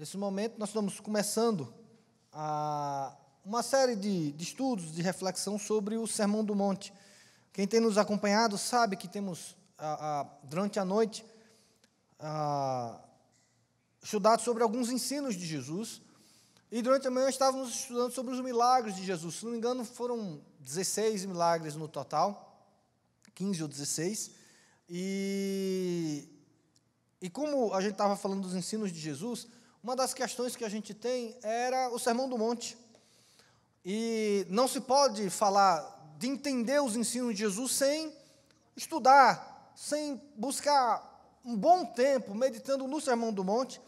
Nesse momento, nós estamos começando a, uma série de, de estudos, de reflexão sobre o Sermão do Monte. Quem tem nos acompanhado sabe que temos, a, a, durante a noite, estudado sobre alguns ensinos de Jesus. E durante a manhã estávamos estudando sobre os milagres de Jesus. Se não me engano, foram 16 milagres no total, 15 ou 16. E, e como a gente estava falando dos ensinos de Jesus, uma das questões que a gente tem era o Sermão do Monte. E não se pode falar de entender os ensinos de Jesus sem estudar, sem buscar um bom tempo meditando no Sermão do Monte,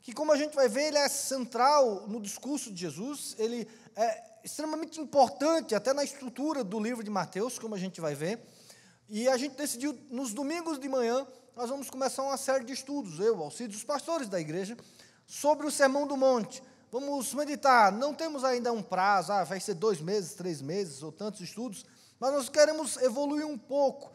que, como a gente vai ver, ele é central no discurso de Jesus, ele é extremamente importante até na estrutura do livro de Mateus, como a gente vai ver. E a gente decidiu, nos domingos de manhã, nós vamos começar uma série de estudos, eu, Alcides, os pastores da igreja, sobre o Sermão do Monte. Vamos meditar. Não temos ainda um prazo, ah, vai ser dois meses, três meses ou tantos estudos, mas nós queremos evoluir um pouco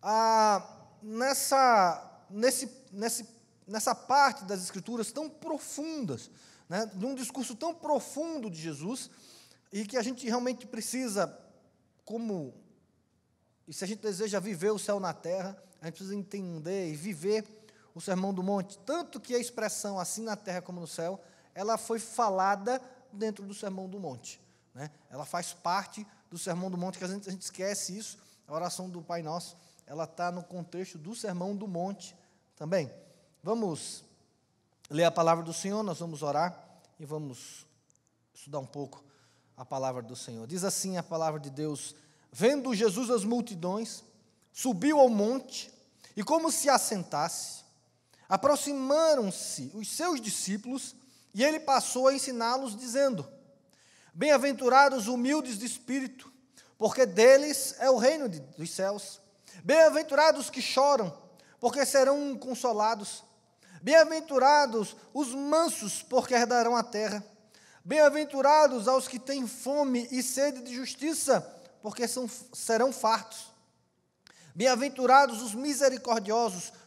ah, nessa, nesse, nesse, nessa parte das Escrituras tão profundas, né, num discurso tão profundo de Jesus, e que a gente realmente precisa, como, e se a gente deseja viver o céu na terra, a gente precisa entender e viver o Sermão do Monte, tanto que a expressão assim na terra como no céu, ela foi falada dentro do Sermão do Monte. Né? Ela faz parte do Sermão do Monte, que a gente, a gente esquece isso, a oração do Pai Nosso, ela está no contexto do Sermão do Monte também. Vamos ler a palavra do Senhor, nós vamos orar e vamos estudar um pouco a palavra do Senhor. Diz assim a palavra de Deus: Vendo Jesus as multidões, subiu ao monte e, como se assentasse, Aproximaram-se os seus discípulos e ele passou a ensiná-los, dizendo: Bem-aventurados humildes de espírito, porque deles é o reino de, dos céus. Bem-aventurados que choram, porque serão consolados. Bem-aventurados os mansos, porque herdarão a terra. Bem-aventurados aos que têm fome e sede de justiça, porque são, serão fartos. Bem-aventurados os misericordiosos,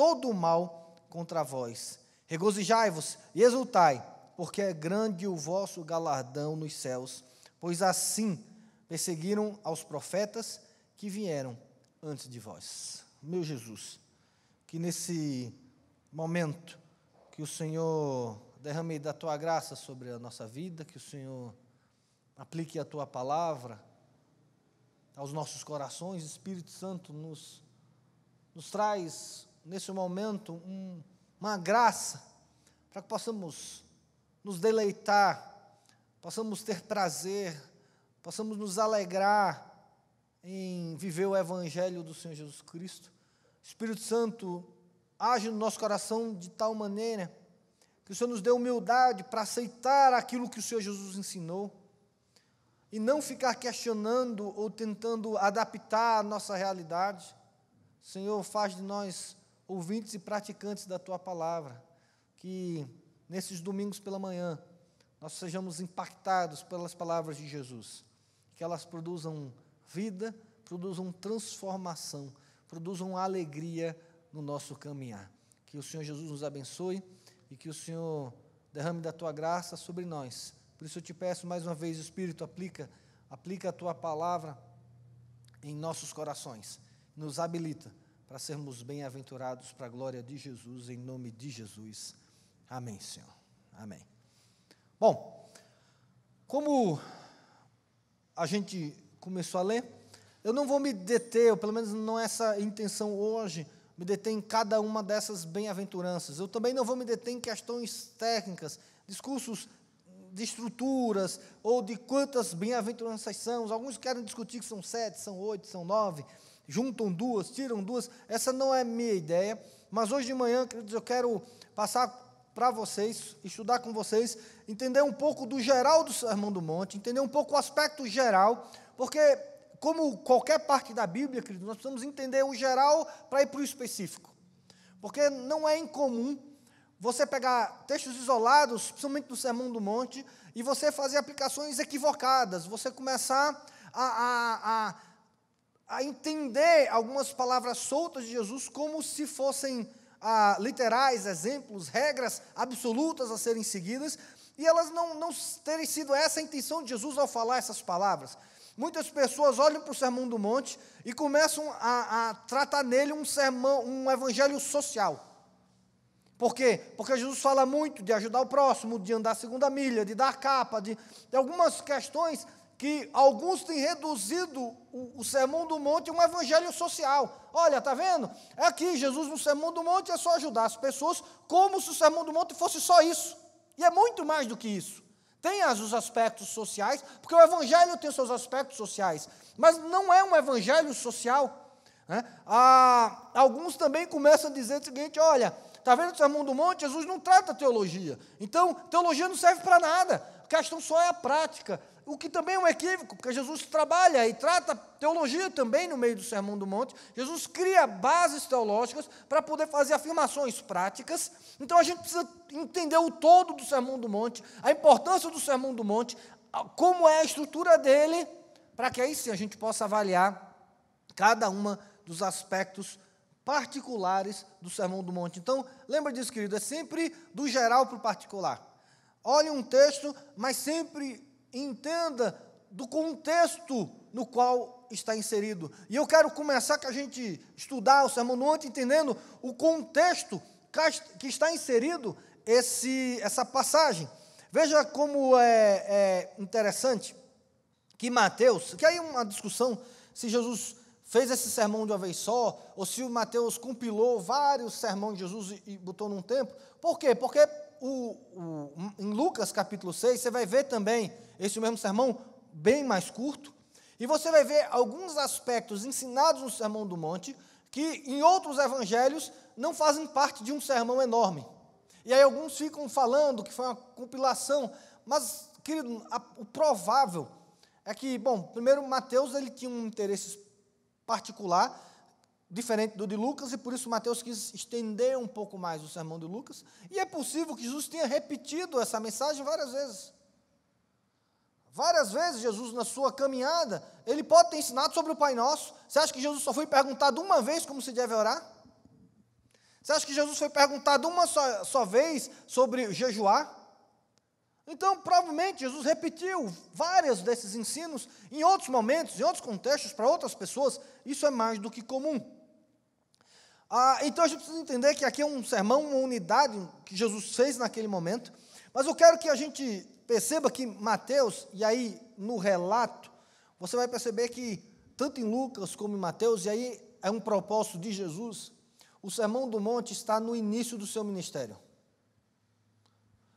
todo o mal contra vós. Regozijai-vos e exultai, porque é grande o vosso galardão nos céus, pois assim perseguiram aos profetas que vieram antes de vós. Meu Jesus, que nesse momento que o Senhor derrame da tua graça sobre a nossa vida, que o Senhor aplique a tua palavra aos nossos corações, Espírito Santo nos, nos traz nesse momento, um, uma graça para que possamos nos deleitar, possamos ter prazer, possamos nos alegrar em viver o Evangelho do Senhor Jesus Cristo. Espírito Santo age no nosso coração de tal maneira que o Senhor nos dê humildade para aceitar aquilo que o Senhor Jesus ensinou e não ficar questionando ou tentando adaptar a nossa realidade. Senhor, faz de nós ouvintes e praticantes da tua palavra, que nesses domingos pela manhã nós sejamos impactados pelas palavras de Jesus, que elas produzam vida, produzam transformação, produzam alegria no nosso caminhar. Que o Senhor Jesus nos abençoe e que o Senhor derrame da tua graça sobre nós. Por isso eu te peço mais uma vez, Espírito, aplica, aplica a tua palavra em nossos corações, nos habilita para sermos bem-aventurados para a glória de Jesus, em nome de Jesus. Amém, Senhor. Amém. Bom, como a gente começou a ler, eu não vou me deter, ou pelo menos não é essa a intenção hoje, me deter em cada uma dessas bem-aventuranças. Eu também não vou me deter em questões técnicas, discursos de estruturas, ou de quantas bem-aventuranças são. Alguns querem discutir que são sete, são oito, são nove juntam duas, tiram duas. Essa não é minha ideia, mas hoje de manhã, queridos, eu quero passar para vocês, estudar com vocês, entender um pouco do geral do Sermão do Monte, entender um pouco o aspecto geral, porque, como qualquer parte da Bíblia, querido, nós precisamos entender o geral para ir para o específico. Porque não é incomum você pegar textos isolados, principalmente do Sermão do Monte, e você fazer aplicações equivocadas, você começar a, a, a, a entender algumas palavras soltas de Jesus como se fossem ah, literais, exemplos, regras absolutas a serem seguidas, e elas não, não terem sido essa a intenção de Jesus ao falar essas palavras. Muitas pessoas olham para o Sermão do Monte e começam a, a tratar nele um sermão, um evangelho social. Por quê? Porque Jesus fala muito de ajudar o próximo, de andar a segunda milha, de dar capa, de, de algumas questões que alguns têm reduzido o, o, Sermão do Monte a um evangelho social. Olha, está vendo? É aqui, Jesus no Sermão do Monte é só ajudar as pessoas, como se o Sermão do Monte fosse só isso. E é muito mais do que isso. Tem as, os aspectos sociais, porque o evangelho tem seus aspectos sociais, mas não é um evangelho social. Né? Ah, alguns também começam a dizer o seguinte: olha, está vendo o Sermão do Monte? Jesus não trata teologia. Então, teologia não serve para nada. A questão só é a prática o que também é um equívoco, porque Jesus trabalha e trata teologia também no meio do Sermão do Monte. Jesus cria bases teológicas para poder fazer afirmações práticas. Então a gente precisa entender o todo do Sermão do Monte, a importância do Sermão do Monte, como é a estrutura dele, para que aí sim a gente possa avaliar cada uma dos aspectos particulares do Sermão do Monte. Então, lembra disso, querido, é sempre do geral para o particular. Olhe um texto, mas sempre entenda do contexto no qual está inserido. E eu quero começar com a gente estudar o Sermão do Monte, entendendo o contexto que está inserido esse, essa passagem. Veja como é, é interessante que Mateus, que aí uma discussão se Jesus fez esse sermão de uma vez só, ou se o Mateus compilou vários sermões de Jesus e, e botou num tempo. Por quê? Porque o, o, em Lucas capítulo 6, você vai ver também esse mesmo sermão bem mais curto, e você vai ver alguns aspectos ensinados no Sermão do Monte que em outros evangelhos não fazem parte de um sermão enorme. E aí alguns ficam falando que foi uma compilação, mas, querido, a, o provável é que, bom, primeiro Mateus ele tinha um interesse particular, diferente do de Lucas, e por isso Mateus quis estender um pouco mais o sermão de Lucas. E é possível que Jesus tenha repetido essa mensagem várias vezes. Várias vezes Jesus, na sua caminhada, ele pode ter ensinado sobre o Pai Nosso. Você acha que Jesus só foi perguntado uma vez como se deve orar? Você acha que Jesus foi perguntado uma só, só vez sobre jejuar? Então, provavelmente, Jesus repetiu vários desses ensinos em outros momentos, em outros contextos, para outras pessoas. Isso é mais do que comum. Ah, então a gente precisa entender que aqui é um sermão, uma unidade que Jesus fez naquele momento. Mas eu quero que a gente perceba que Mateus, e aí no relato, você vai perceber que tanto em Lucas como em Mateus, e aí é um propósito de Jesus, o Sermão do Monte está no início do seu ministério.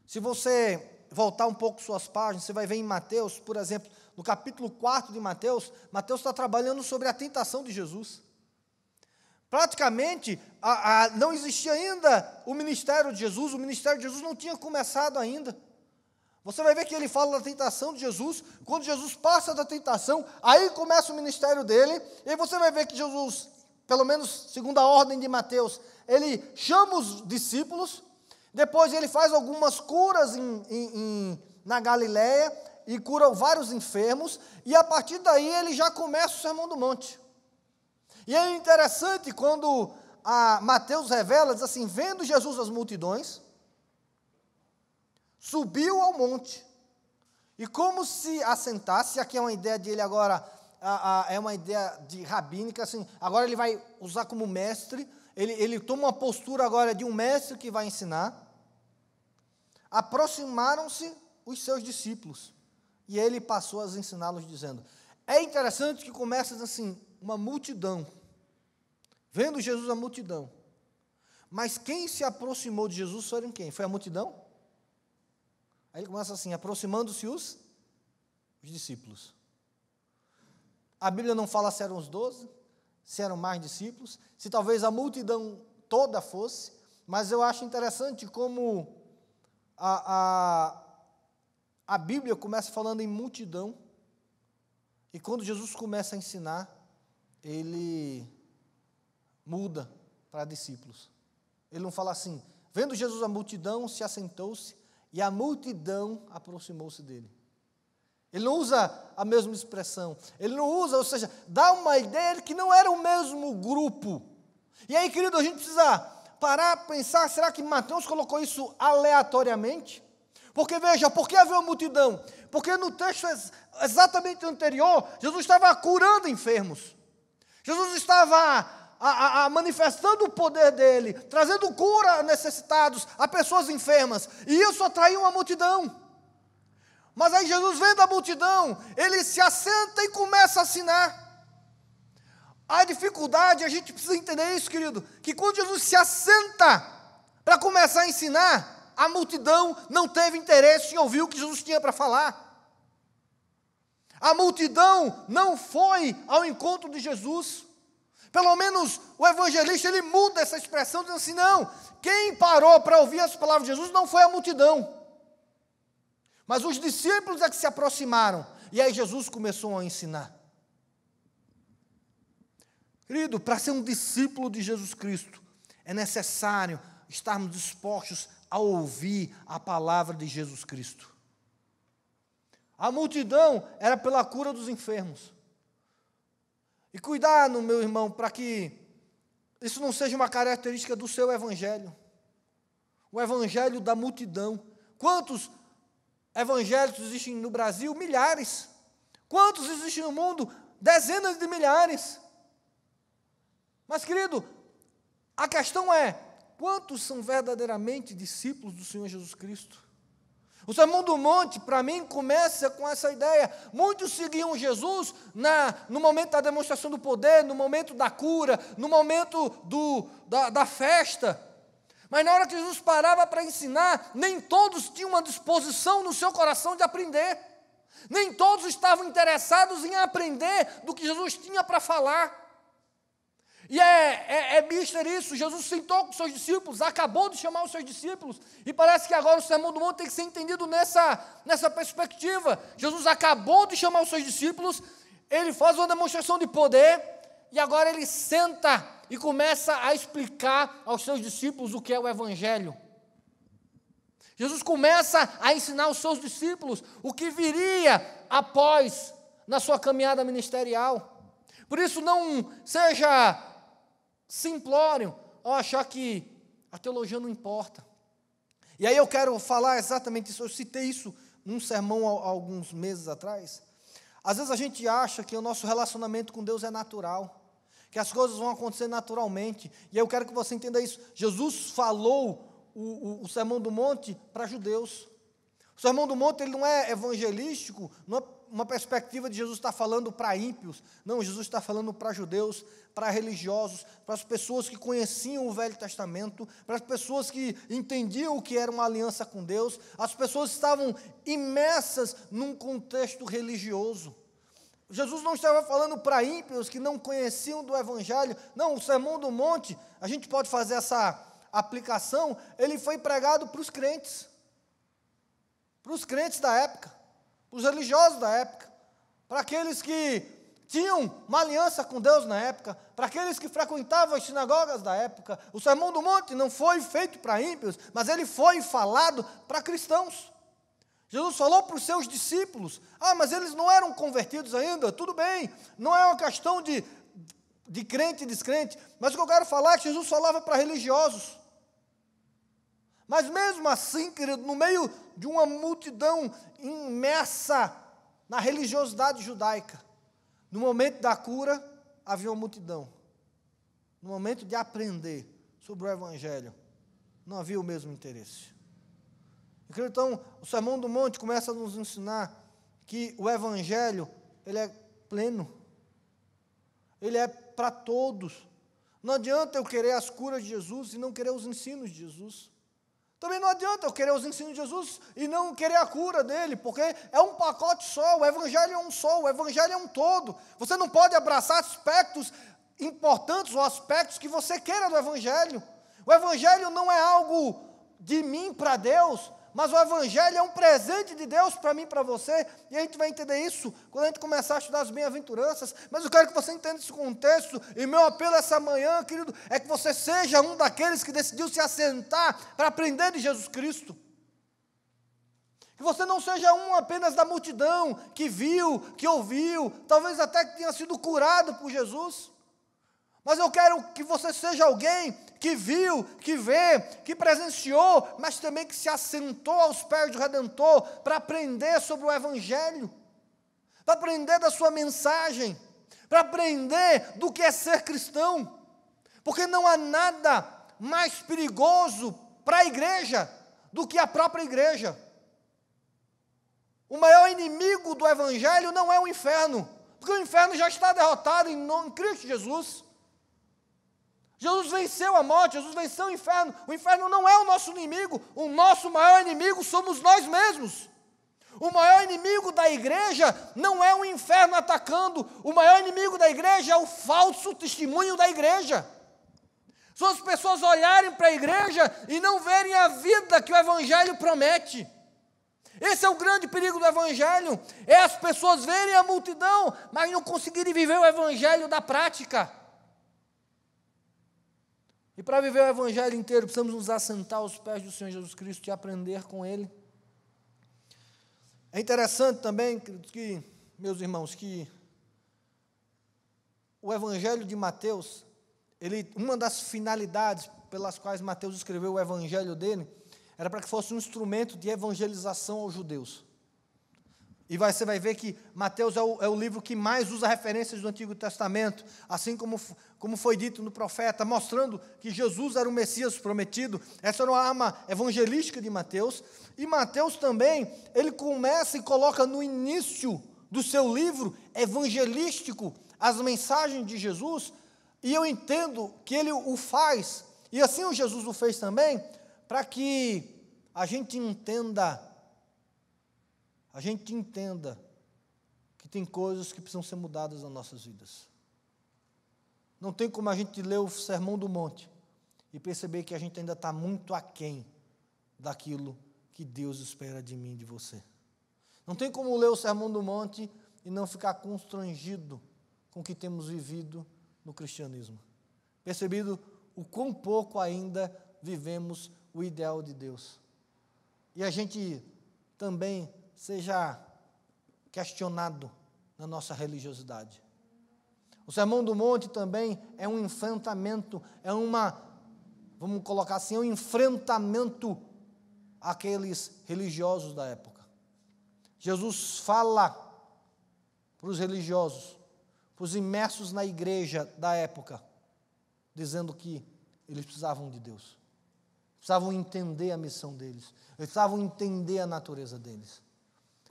Se você voltar um pouco suas páginas, você vai ver em Mateus, por exemplo, no capítulo 4 de Mateus, Mateus está trabalhando sobre a tentação de Jesus. Praticamente a, a, não existia ainda o ministério de Jesus, o ministério de Jesus não tinha começado ainda. Você vai ver que ele fala da tentação de Jesus, quando Jesus passa da tentação, aí começa o ministério dele, e você vai ver que Jesus, pelo menos segundo a ordem de Mateus, ele chama os discípulos, depois ele faz algumas curas em, em, em, na Galiléia e cura vários enfermos, e a partir daí ele já começa o Sermão do Monte. E é interessante quando Mateus revela, diz assim: vendo Jesus as multidões, subiu ao monte, e como se assentasse, aqui é uma ideia de ele agora, a, a, é uma ideia de rabínica, assim, agora ele vai usar como mestre, ele, ele toma uma postura agora de um mestre que vai ensinar. Aproximaram-se os seus discípulos, e ele passou a ensiná-los, dizendo: É interessante que começa assim: uma multidão, vendo Jesus a multidão. Mas quem se aproximou de Jesus foram quem? Foi a multidão? Aí ele começa assim: aproximando-se os, os discípulos. A Bíblia não fala se eram os doze, se eram mais discípulos, se talvez a multidão toda fosse, mas eu acho interessante como a, a, a Bíblia começa falando em multidão, e quando Jesus começa a ensinar, ele muda para discípulos. Ele não fala assim, vendo Jesus a multidão, se assentou-se, e a multidão aproximou-se dele. Ele não usa a mesma expressão. Ele não usa, ou seja, dá uma ideia de que não era o mesmo grupo. E aí, querido, a gente precisa parar, pensar, será que Mateus colocou isso aleatoriamente? Porque veja, por que havia uma multidão? Porque no texto exatamente anterior, Jesus estava curando enfermos. Jesus estava a, a, a manifestando o poder dele, trazendo cura a necessitados, a pessoas enfermas. E isso atraiu uma multidão. Mas aí Jesus vendo a multidão, ele se assenta e começa a assinar. A dificuldade, a gente precisa entender isso, querido, que quando Jesus se assenta para começar a ensinar, a multidão não teve interesse em ouvir o que Jesus tinha para falar. A multidão não foi ao encontro de Jesus. Pelo menos o evangelista ele muda essa expressão dizendo assim: não, quem parou para ouvir as palavras de Jesus não foi a multidão. Mas os discípulos é que se aproximaram. E aí Jesus começou a ensinar. Querido, para ser um discípulo de Jesus Cristo, é necessário estarmos dispostos a ouvir a palavra de Jesus Cristo. A multidão era pela cura dos enfermos. E cuidado, meu irmão, para que isso não seja uma característica do seu evangelho. O evangelho da multidão. Quantos evangélicos existem no Brasil? Milhares. Quantos existem no mundo? Dezenas de milhares. Mas, querido, a questão é: quantos são verdadeiramente discípulos do Senhor Jesus Cristo? O Sermão do Monte, para mim, começa com essa ideia. Muitos seguiam Jesus na, no momento da demonstração do poder, no momento da cura, no momento do, da, da festa. Mas na hora que Jesus parava para ensinar, nem todos tinham uma disposição no seu coração de aprender. Nem todos estavam interessados em aprender do que Jesus tinha para falar. E é, é, é mister isso, Jesus sentou com os seus discípulos, acabou de chamar os seus discípulos, e parece que agora o Sermão do Monte tem que ser entendido nessa, nessa perspectiva. Jesus acabou de chamar os seus discípulos, ele faz uma demonstração de poder, e agora ele senta e começa a explicar aos seus discípulos o que é o Evangelho. Jesus começa a ensinar aos seus discípulos o que viria após na sua caminhada ministerial. Por isso, não seja simplório ao achar que a teologia não importa. E aí eu quero falar exatamente isso. Eu citei isso num sermão há alguns meses atrás. Às vezes a gente acha que o nosso relacionamento com Deus é natural que as coisas vão acontecer naturalmente. E eu quero que você entenda isso. Jesus falou o, o, o Sermão do Monte para judeus. O Sermão do Monte ele não é evangelístico, não é uma perspectiva de Jesus estar falando para ímpios. Não, Jesus está falando para judeus, para religiosos, para as pessoas que conheciam o Velho Testamento, para as pessoas que entendiam o que era uma aliança com Deus. As pessoas estavam imersas num contexto religioso. Jesus não estava falando para ímpios que não conheciam do Evangelho. Não, o Sermão do Monte, a gente pode fazer essa aplicação, ele foi pregado para os crentes. Para os crentes da época, os religiosos da época, para aqueles que tinham uma aliança com Deus na época, para aqueles que frequentavam as sinagogas da época. O Sermão do Monte não foi feito para ímpios, mas ele foi falado para cristãos. Jesus falou para os seus discípulos: ah, mas eles não eram convertidos ainda, tudo bem, não é uma questão de, de crente e descrente, mas o que eu quero falar é que Jesus falava para religiosos. Mas mesmo assim, querido, no meio de uma multidão imersa na religiosidade judaica, no momento da cura, havia uma multidão. No momento de aprender sobre o Evangelho, não havia o mesmo interesse. Então, o Sermão do Monte começa a nos ensinar que o Evangelho, ele é pleno. Ele é para todos. Não adianta eu querer as curas de Jesus e não querer os ensinos de Jesus. Também não adianta eu querer os ensinos de Jesus e não querer a cura dele, porque é um pacote só, o Evangelho é um só, o Evangelho é um todo. Você não pode abraçar aspectos importantes ou aspectos que você queira do Evangelho. O Evangelho não é algo de mim para Deus, mas o Evangelho é um presente de Deus para mim e para você, e a gente vai entender isso quando a gente começar a estudar as bem-aventuranças. Mas eu quero que você entenda esse contexto, e meu apelo essa manhã, querido, é que você seja um daqueles que decidiu se assentar para aprender de Jesus Cristo. Que você não seja um apenas da multidão que viu, que ouviu, talvez até que tenha sido curado por Jesus. Mas eu quero que você seja alguém que viu, que vê, que presenciou, mas também que se assentou aos pés do Redentor para aprender sobre o Evangelho, para aprender da sua mensagem, para aprender do que é ser cristão, porque não há nada mais perigoso para a igreja do que a própria igreja. O maior inimigo do Evangelho não é o inferno, porque o inferno já está derrotado em, nome, em Cristo Jesus. Jesus venceu a morte, Jesus venceu o inferno. O inferno não é o nosso inimigo, o nosso maior inimigo somos nós mesmos. O maior inimigo da igreja não é o inferno atacando, o maior inimigo da igreja é o falso testemunho da igreja. São as pessoas olharem para a igreja e não verem a vida que o Evangelho promete. Esse é o grande perigo do Evangelho: é as pessoas verem a multidão, mas não conseguirem viver o Evangelho da prática. E para viver o Evangelho inteiro, precisamos nos assentar aos pés do Senhor Jesus Cristo e aprender com Ele. É interessante também, que, meus irmãos, que o Evangelho de Mateus, ele, uma das finalidades pelas quais Mateus escreveu o Evangelho dele, era para que fosse um instrumento de evangelização aos judeus. E você vai ver que Mateus é o, é o, livro que mais usa referências do Antigo Testamento, assim como, como foi dito no profeta, mostrando que Jesus era o Messias prometido. Essa era uma arma evangelística de Mateus. E Mateus também, ele começa e coloca no início do seu livro evangelístico as mensagens de Jesus, e eu entendo que ele o faz, e assim o Jesus o fez também, para que a gente entenda a gente entenda que tem coisas que precisam ser mudadas nas nossas vidas. Não tem como a gente ler o Sermão do Monte e perceber que a gente ainda está muito aquém daquilo que Deus espera de mim e de você. Não tem como ler o Sermão do Monte e não ficar constrangido com o que temos vivido no cristianismo. Percebido o quão pouco ainda vivemos o ideal de Deus. E a gente também seja questionado na nossa religiosidade. O Sermão do Monte também é um enfrentamento, é uma, vamos colocar assim, é um enfrentamento àqueles religiosos da época. Jesus fala para os religiosos, para os imersos na igreja da época, dizendo que eles precisavam de Deus, precisavam entender a missão deles, eles precisavam entender a natureza deles.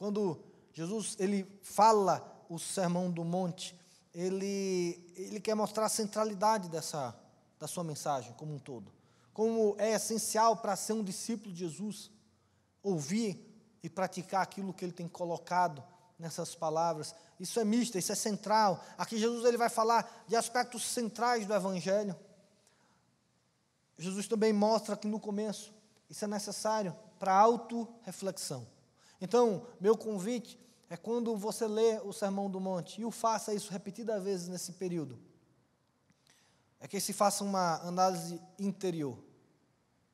Quando Jesus ele fala o sermão do monte, ele, ele quer mostrar a centralidade dessa, da sua mensagem como um todo. Como é essencial para ser um discípulo de Jesus, ouvir e praticar aquilo que ele tem colocado nessas palavras. Isso é misto, isso é central. Aqui Jesus ele vai falar de aspectos centrais do Evangelho. Jesus também mostra que no começo isso é necessário para auto-reflexão. Então, meu convite é quando você lê o Sermão do Monte, e o faça isso repetidas vezes nesse período, é que se faça uma análise interior,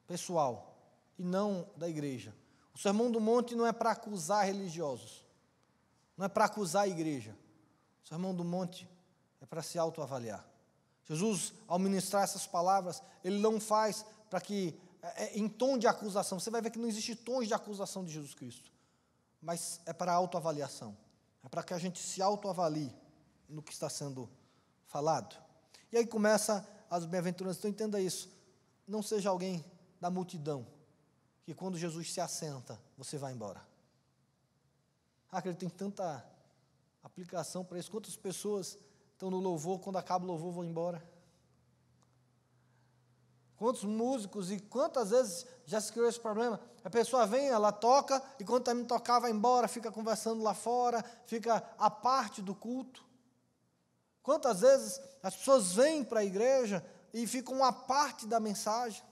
pessoal, e não da igreja. O Sermão do Monte não é para acusar religiosos, não é para acusar a igreja. O Sermão do Monte é para se autoavaliar. Jesus, ao ministrar essas palavras, ele não faz para que, é, é, em tom de acusação, você vai ver que não existe tons de acusação de Jesus Cristo mas é para autoavaliação. É para que a gente se autoavalie no que está sendo falado. E aí começa as bem-aventuranças. Então entenda isso. Não seja alguém da multidão que quando Jesus se assenta, você vai embora. Ah, que ele tem tanta aplicação para isso. Quantas pessoas estão no louvor, quando acaba o louvor, vão embora? Quantos músicos e quantas vezes já se criou esse problema? A pessoa vem, ela toca, e quando termina de tocar, vai embora, fica conversando lá fora, fica à parte do culto. Quantas vezes as pessoas vêm para a igreja e ficam à parte da mensagem?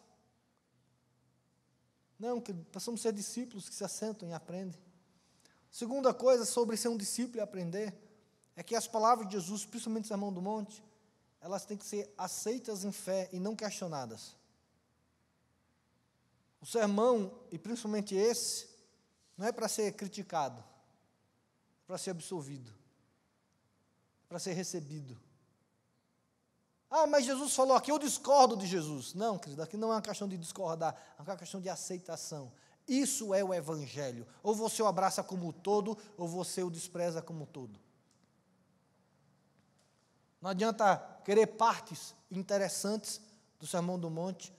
Não, que precisamos ser discípulos que se assentam e aprendem. Segunda coisa sobre ser um discípulo e aprender é que as palavras de Jesus, principalmente o Sermão do Monte, elas têm que ser aceitas em fé e não questionadas. O sermão, e principalmente esse, não é para ser criticado, é para ser absolvido, é para ser recebido. Ah, mas Jesus falou aqui, eu discordo de Jesus. Não, querido, aqui não é uma questão de discordar, é uma questão de aceitação. Isso é o Evangelho. Ou você o abraça como todo, ou você o despreza como todo. Não adianta querer partes interessantes do Sermão do Monte,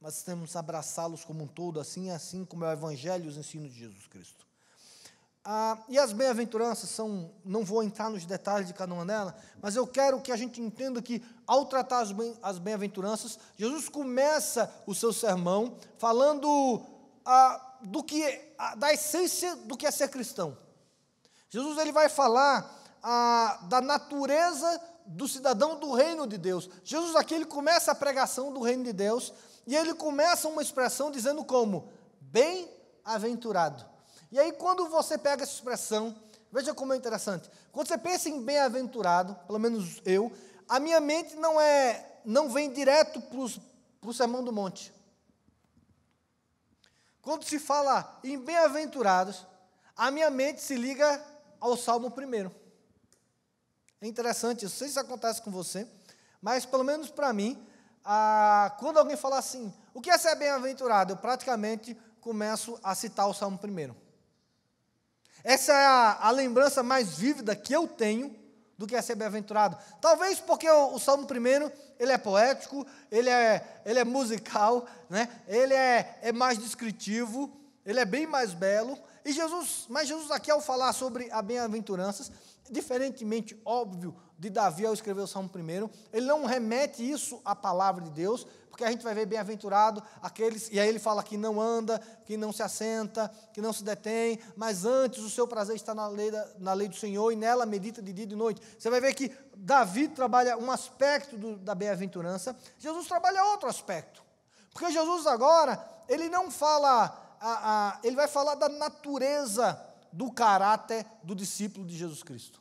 mas temos que abraçá-los como um todo, assim assim como é o Evangelho e os ensinos de Jesus Cristo. Ah, e as bem-aventuranças são, não vou entrar nos detalhes de cada uma delas, mas eu quero que a gente entenda que, ao tratar as bem-aventuranças, Jesus começa o seu sermão falando ah, do que, ah, da essência do que é ser cristão. Jesus ele vai falar ah, da natureza do cidadão do reino de Deus. Jesus aqui ele começa a pregação do reino de Deus e ele começa uma expressão dizendo como bem-aventurado. E aí, quando você pega essa expressão, veja como é interessante. Quando você pensa em bem-aventurado, pelo menos eu, a minha mente não é, não vem direto para o sermão do monte. Quando se fala em bem-aventurados, a minha mente se liga ao Salmo primeiro. É interessante, eu não sei se isso acontece com você, mas pelo menos para mim, quando alguém fala assim, o que é ser bem-aventurado? Eu praticamente começo a citar o Salmo primeiro. Essa é a, a lembrança mais vívida que eu tenho do que é ser bem-aventurado. Talvez porque o, o, Salmo primeiro ele é poético, ele é, ele é musical, né? ele é, é mais descritivo, ele é bem mais belo. E Jesus, mas Jesus aqui ao falar sobre a bem-aventuranças, diferentemente óbvio de Davi ao escrever o Salmo primeiro, ele não remete isso à palavra de Deus, porque a gente vai ver bem-aventurado aqueles, e aí ele fala que não anda, que não se assenta, que não se detém, mas antes o seu prazer está na lei, da, na lei do Senhor e nela medita de dia e de noite. Você vai ver que Davi trabalha um aspecto do, da bem-aventurança, Jesus trabalha outro aspecto. Porque Jesus agora, ele não fala, a, a, ele vai falar da natureza do caráter do discípulo de Jesus Cristo.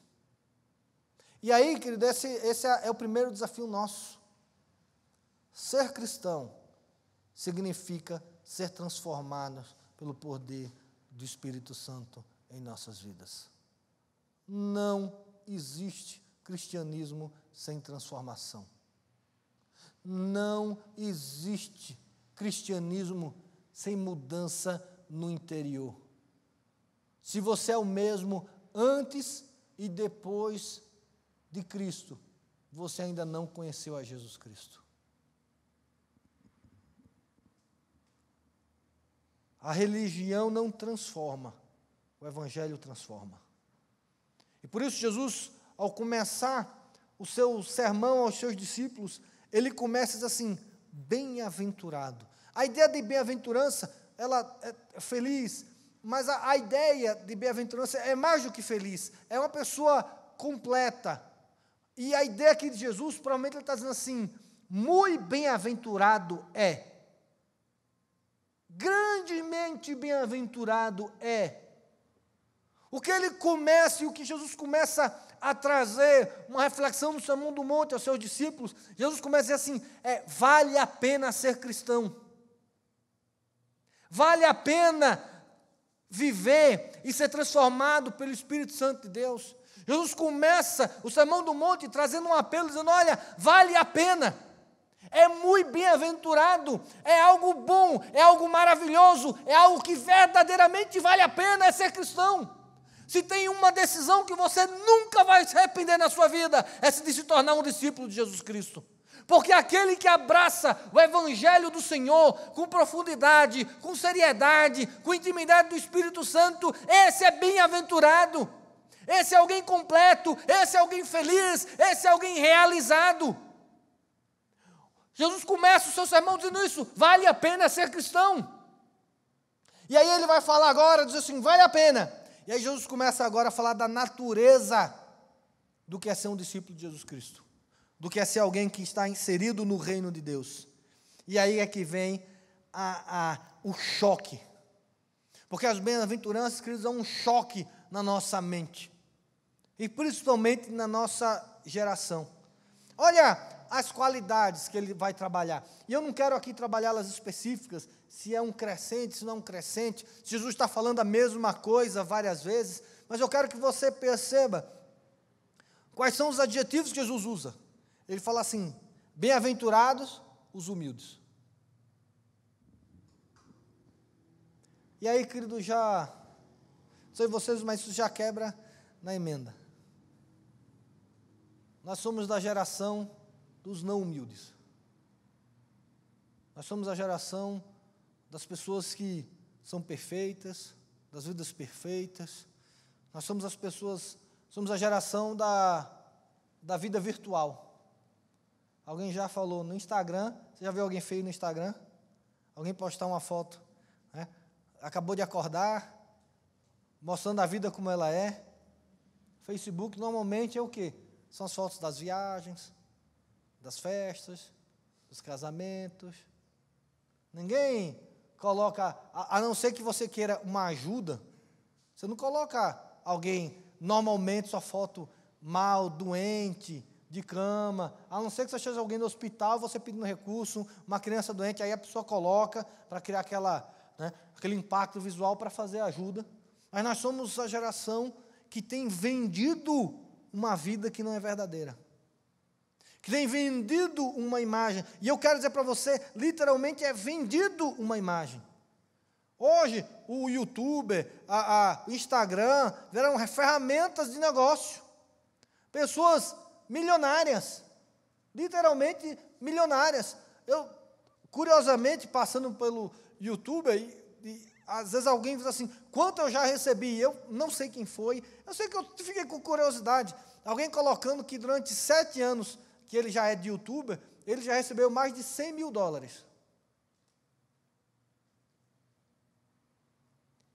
E aí, querido, esse, esse é, é o primeiro desafio nosso. Ser cristão significa ser transformados pelo poder do Espírito Santo em nossas vidas. Não existe cristianismo sem transformação. Não existe cristianismo sem mudança no interior. Se você é o mesmo antes e depois de Cristo, você ainda não conheceu a Jesus Cristo. A religião não transforma, o Evangelho transforma. E por isso, Jesus, ao começar o seu sermão aos seus discípulos, ele começa assim: bem-aventurado. A ideia de bem-aventurança, ela é feliz, mas a, a ideia de bem-aventurança é mais do que feliz, é uma pessoa completa. E a ideia aqui de Jesus, provavelmente ele está dizendo assim: muito bem-aventurado é grandemente bem-aventurado é. O que ele começa e o que Jesus começa a trazer, uma reflexão no Sermão do Monte aos seus discípulos, Jesus começa a dizer assim: é, vale a pena ser cristão, vale a pena viver e ser transformado pelo Espírito Santo de Deus. Jesus começa o Sermão do Monte trazendo um apelo, dizendo: olha, vale a pena é muito bem-aventurado, é algo bom, é algo maravilhoso, é algo que verdadeiramente vale a pena é ser cristão. Se tem uma decisão que você nunca vai se arrepender na sua vida, é se tornar um discípulo de Jesus Cristo. Porque aquele que abraça o Evangelho do Senhor com profundidade, com seriedade, com intimidade do Espírito Santo, esse é bem-aventurado. Esse é alguém completo, esse é alguém feliz, esse é alguém realizado. Jesus começa o seu sermão dizendo isso: vale a pena ser cristão. E aí ele vai falar agora, diz assim: vale a pena. E aí Jesus começa agora a falar da natureza do que é ser um discípulo de Jesus Cristo, do que é ser alguém que está inserido no reino de Deus. E aí é que vem a, a, o choque. Porque as bem-aventuranças, queridos, são um choque na nossa mente. E principalmente na nossa geração. Olha as qualidades que ele vai trabalhar. E eu não quero aqui trabalhá-las específicas, se é um crescente, se não é um crescente. Jesus está falando a mesma coisa várias vezes, mas eu quero que você perceba quais são os adjetivos que Jesus usa. Ele fala assim: bem-aventurados os humildes. E aí, querido, já. Não sei vocês, mas isso já quebra na emenda. Nós somos da geração dos não humildes. Nós somos a geração das pessoas que são perfeitas, das vidas perfeitas. Nós somos as pessoas, somos a geração da, da vida virtual. Alguém já falou no Instagram, você já viu alguém feio no Instagram? Alguém postar uma foto, né? acabou de acordar, mostrando a vida como ela é. Facebook normalmente é o quê? São as fotos das viagens, das festas, dos casamentos. Ninguém coloca, a, a não ser que você queira uma ajuda, você não coloca alguém, normalmente, sua foto mal, doente, de cama, a não ser que você seja alguém no hospital, você pedindo recurso, uma criança doente, aí a pessoa coloca para criar aquela, né, aquele impacto visual para fazer ajuda. Mas nós somos a geração que tem vendido uma vida que não é verdadeira. Que tem vendido uma imagem. E eu quero dizer para você, literalmente é vendido uma imagem. Hoje, o YouTube, a, a, Instagram, vieram ferramentas de negócio. Pessoas milionárias, literalmente milionárias. Eu, curiosamente, passando pelo YouTube, e, e, às vezes alguém diz assim: quanto eu já recebi? Eu não sei quem foi, eu sei que eu fiquei com curiosidade. Alguém colocando que durante sete anos que ele já é de youtuber, ele já recebeu mais de 100 mil dólares.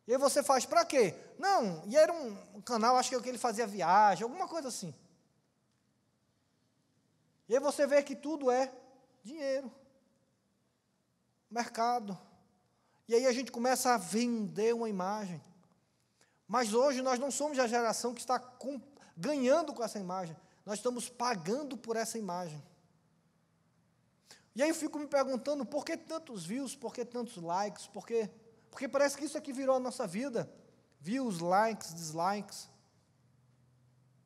E aí você faz para quê? Não, e era um canal, acho que ele fazia viagem, alguma coisa assim. E aí você vê que tudo é dinheiro, mercado. E aí a gente começa a vender uma imagem. Mas hoje nós não somos a geração que está com, ganhando com essa imagem. Nós estamos pagando por essa imagem. E aí eu fico me perguntando por que tantos views, por que tantos likes, por que, porque parece que isso aqui virou a nossa vida. Views, likes, dislikes.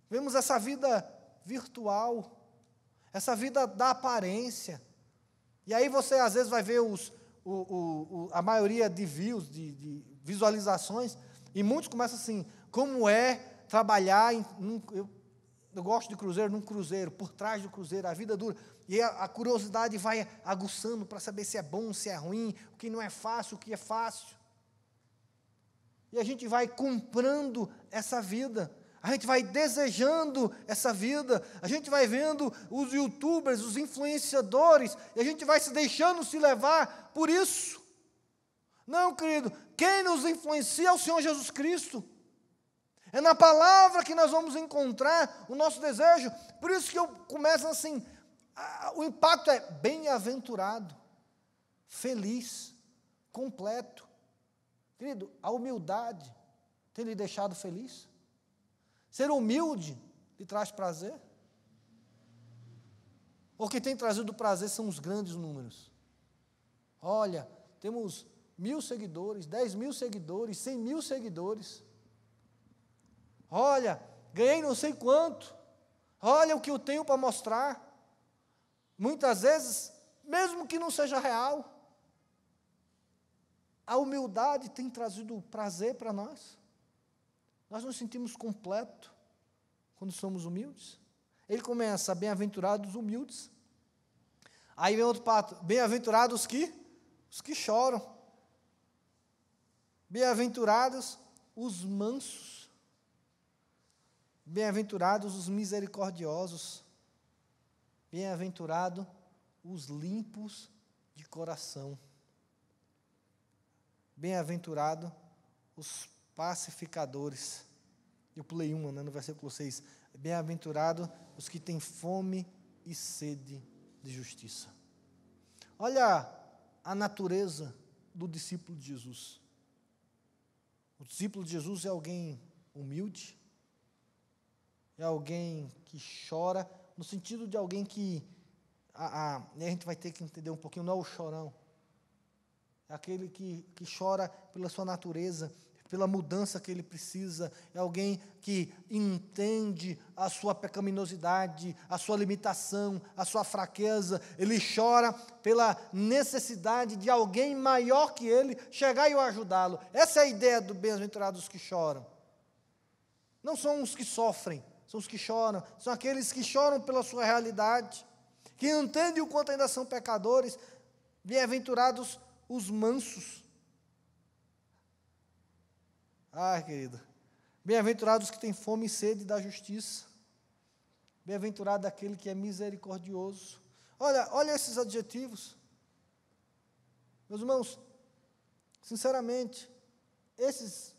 Vemos essa vida virtual, essa vida da aparência. E aí você às vezes vai ver os, o, o, o, a maioria de views, de, de, visualizações, e muitos começam assim, como é trabalhar em, num, eu, eu, gosto de cruzeiro, num cruzeiro, por trás do cruzeiro, a vida dura. E a, a curiosidade vai aguçando para saber se é bom, se é ruim, o que não é fácil, o que é fácil. E a gente vai comprando essa vida. A gente vai desejando essa vida, a gente vai vendo os youtubers, os influenciadores, e a gente vai se deixando se levar por isso. Não, querido, quem nos influencia é o Senhor Jesus Cristo. É na palavra que nós vamos encontrar o nosso desejo. Por isso que eu começo assim: a, o impacto é bem-aventurado, feliz, completo. Querido, a humildade tem lhe deixado feliz? Ser humilde lhe traz prazer? O que tem trazido prazer são os grandes números. Olha, temos mil seguidores, dez mil seguidores, cem mil seguidores. Olha, ganhei não sei quanto. Olha o que eu tenho para mostrar. Muitas vezes, mesmo que não seja real, a humildade tem trazido prazer para nós. Nós nos sentimos completos quando somos humildes. Ele começa, bem-aventurados os humildes. Aí vem outro pato, bem-aventurados que os que choram. Bem-aventurados os mansos. Bem-aventurados os misericordiosos. Bem-aventurados os limpos de coração. Bem-aventurado os pacificadores. Eu pulei uma né, no versículo 6. Bem-aventurado os que têm fome e sede de justiça. Olha a natureza do discípulo de Jesus? O discípulo de Jesus é alguém humilde, é alguém que chora, no sentido de alguém que. A, a, a gente vai ter que entender um pouquinho, não é o chorão, é aquele que, que chora pela sua natureza, pela mudança que ele precisa, é alguém que entende a sua pecaminosidade, a sua limitação, a sua fraqueza, ele chora pela necessidade de alguém maior que ele chegar e o ajudá-lo. Essa é a ideia do bem-aventurados que choram. Não são os que sofrem, são os que choram, são aqueles que choram pela sua realidade, que entendem o quanto ainda são pecadores. Bem-aventurados os mansos. Ah, querido. Bem-aventurados que têm fome e sede da justiça. Bem-aventurado aquele que é misericordioso. Olha, olha esses adjetivos. Meus irmãos, sinceramente, esses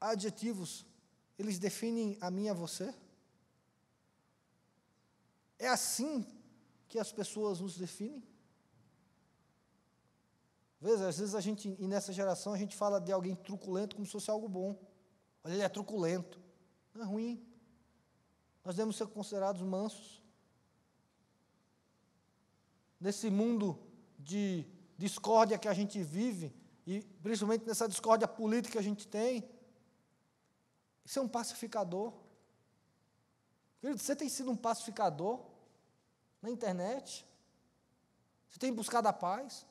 adjetivos, eles definem a mim e a você? É assim que as pessoas nos definem? Veja, às vezes a gente, e nessa geração, a gente fala de alguém truculento como se fosse algo bom. Olha, ele é truculento. Não é ruim. Nós devemos ser considerados mansos. Nesse mundo de discórdia que a gente vive, e principalmente nessa discórdia política que a gente tem, isso é um pacificador. Querido, você tem sido um pacificador na internet? Você tem buscado a paz?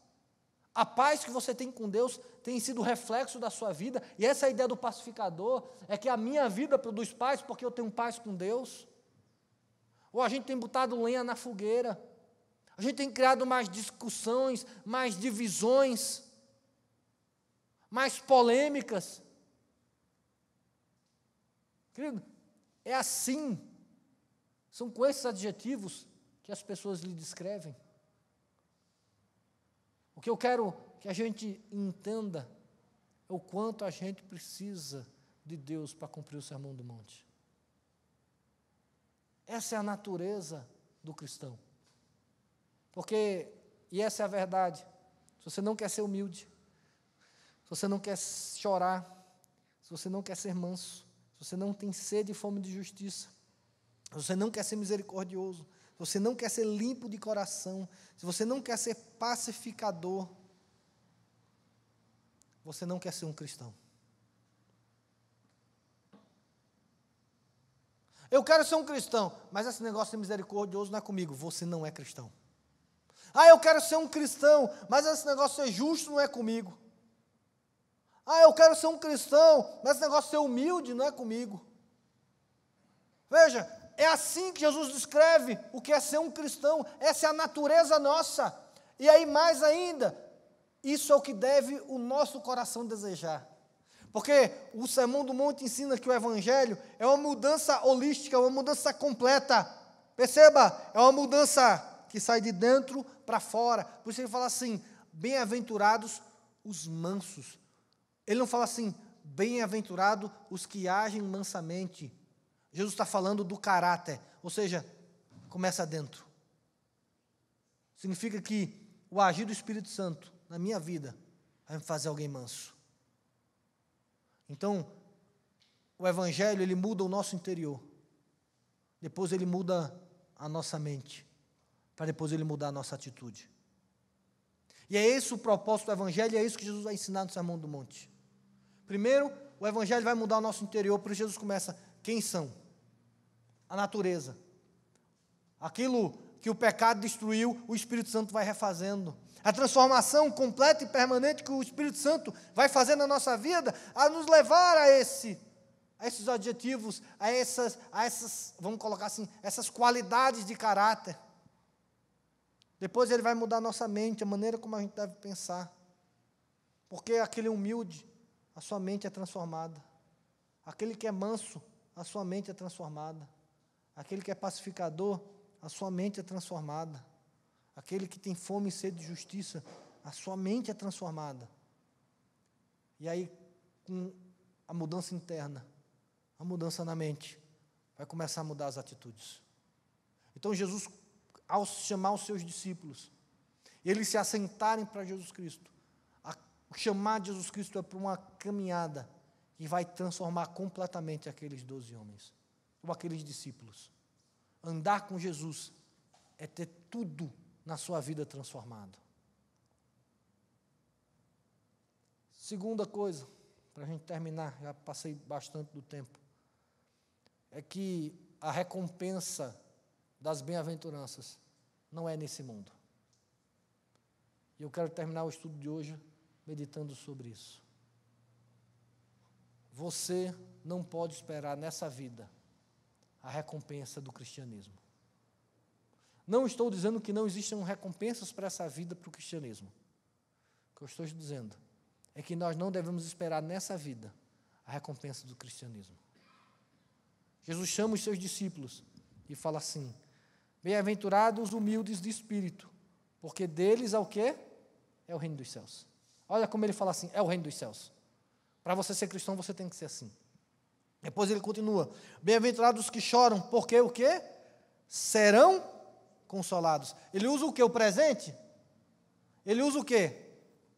A paz que você tem com Deus tem sido reflexo da sua vida, e essa é a ideia do pacificador, é que a minha vida produz paz porque eu tenho paz com Deus. Ou a gente tem botado lenha na fogueira, a gente tem criado mais discussões, mais divisões, mais polêmicas. Querido, é assim, são com esses adjetivos que as pessoas lhe descrevem. O que eu quero que a gente entenda é o quanto a gente precisa de Deus para cumprir o sermão do monte. Essa é a natureza do cristão. Porque, e essa é a verdade, se você não quer ser humilde, se você não quer chorar, se você não quer ser manso, se você não tem sede e fome de justiça, se você não quer ser misericordioso, você não quer ser limpo de coração, se você não quer ser pacificador, você não quer ser um cristão. Eu quero ser um cristão, mas esse negócio de misericordioso não é comigo. Você não é cristão. Ah, eu quero ser um cristão, mas esse negócio de ser justo não é comigo. Ah, eu quero ser um cristão, mas esse negócio de ser humilde não é comigo. Veja, é assim que Jesus descreve o que é ser um cristão, essa é a natureza nossa. E aí, mais ainda, isso é o que deve o nosso coração desejar. Porque o Sermão do Monte ensina que o Evangelho é uma mudança holística, uma mudança completa. Perceba, é uma mudança que sai de dentro para fora. Por isso ele fala assim: bem-aventurados os mansos. Ele não fala assim, bem-aventurados os que agem mansamente. Jesus está falando do caráter, ou seja, começa dentro. Significa que o agir do Espírito Santo na minha vida vai me fazer alguém manso. Então, o Evangelho, ele muda o nosso interior. Depois ele muda a nossa mente. Para depois ele mudar a nossa atitude. E é esse o propósito do Evangelho, é isso que Jesus vai ensinar no Sermão do Monte. Primeiro, o Evangelho vai mudar o nosso interior, por isso Jesus começa: quem são? A natureza. Aquilo que o pecado destruiu, o Espírito Santo vai refazendo. A transformação completa e permanente que o Espírito Santo vai fazer na nossa vida, a nos levar a esse a esses adjetivos, a essas, a essas, vamos colocar assim, essas qualidades de caráter. Depois ele vai mudar nossa mente, a maneira como a gente deve pensar. Porque aquele humilde, a sua mente é transformada. Aquele que é manso, a sua mente é transformada. Aquele que é pacificador, a sua mente é transformada. Aquele que tem fome e sede de justiça, a sua mente é transformada. E aí, com a mudança interna, a mudança na mente, vai começar a mudar as atitudes. Então, Jesus, ao chamar os seus discípulos, eles se assentarem para Jesus Cristo, O chamar Jesus Cristo é para uma caminhada que vai transformar completamente aqueles doze homens, ou aqueles discípulos. Andar com Jesus é ter tudo na sua vida transformado. Segunda coisa, para a gente terminar, já passei bastante do tempo, é que a recompensa das bem-aventuranças não é nesse mundo. E eu quero terminar o estudo de hoje meditando sobre isso. Você não pode esperar nessa vida a recompensa do cristianismo. Não estou dizendo que não existam recompensas para essa vida para o cristianismo. O que eu estou dizendo é que nós não devemos esperar nessa vida a recompensa do cristianismo. Jesus chama os seus discípulos e fala assim: Bem-aventurados os humildes de espírito, porque deles é o quê? É o reino dos céus. Olha como ele fala assim: é o reino dos céus. Para você ser cristão, você tem que ser assim. Depois ele continua: Bem-aventurados os que choram, porque o quê? Serão consolados. Ele usa o que? O presente? Ele usa o quê?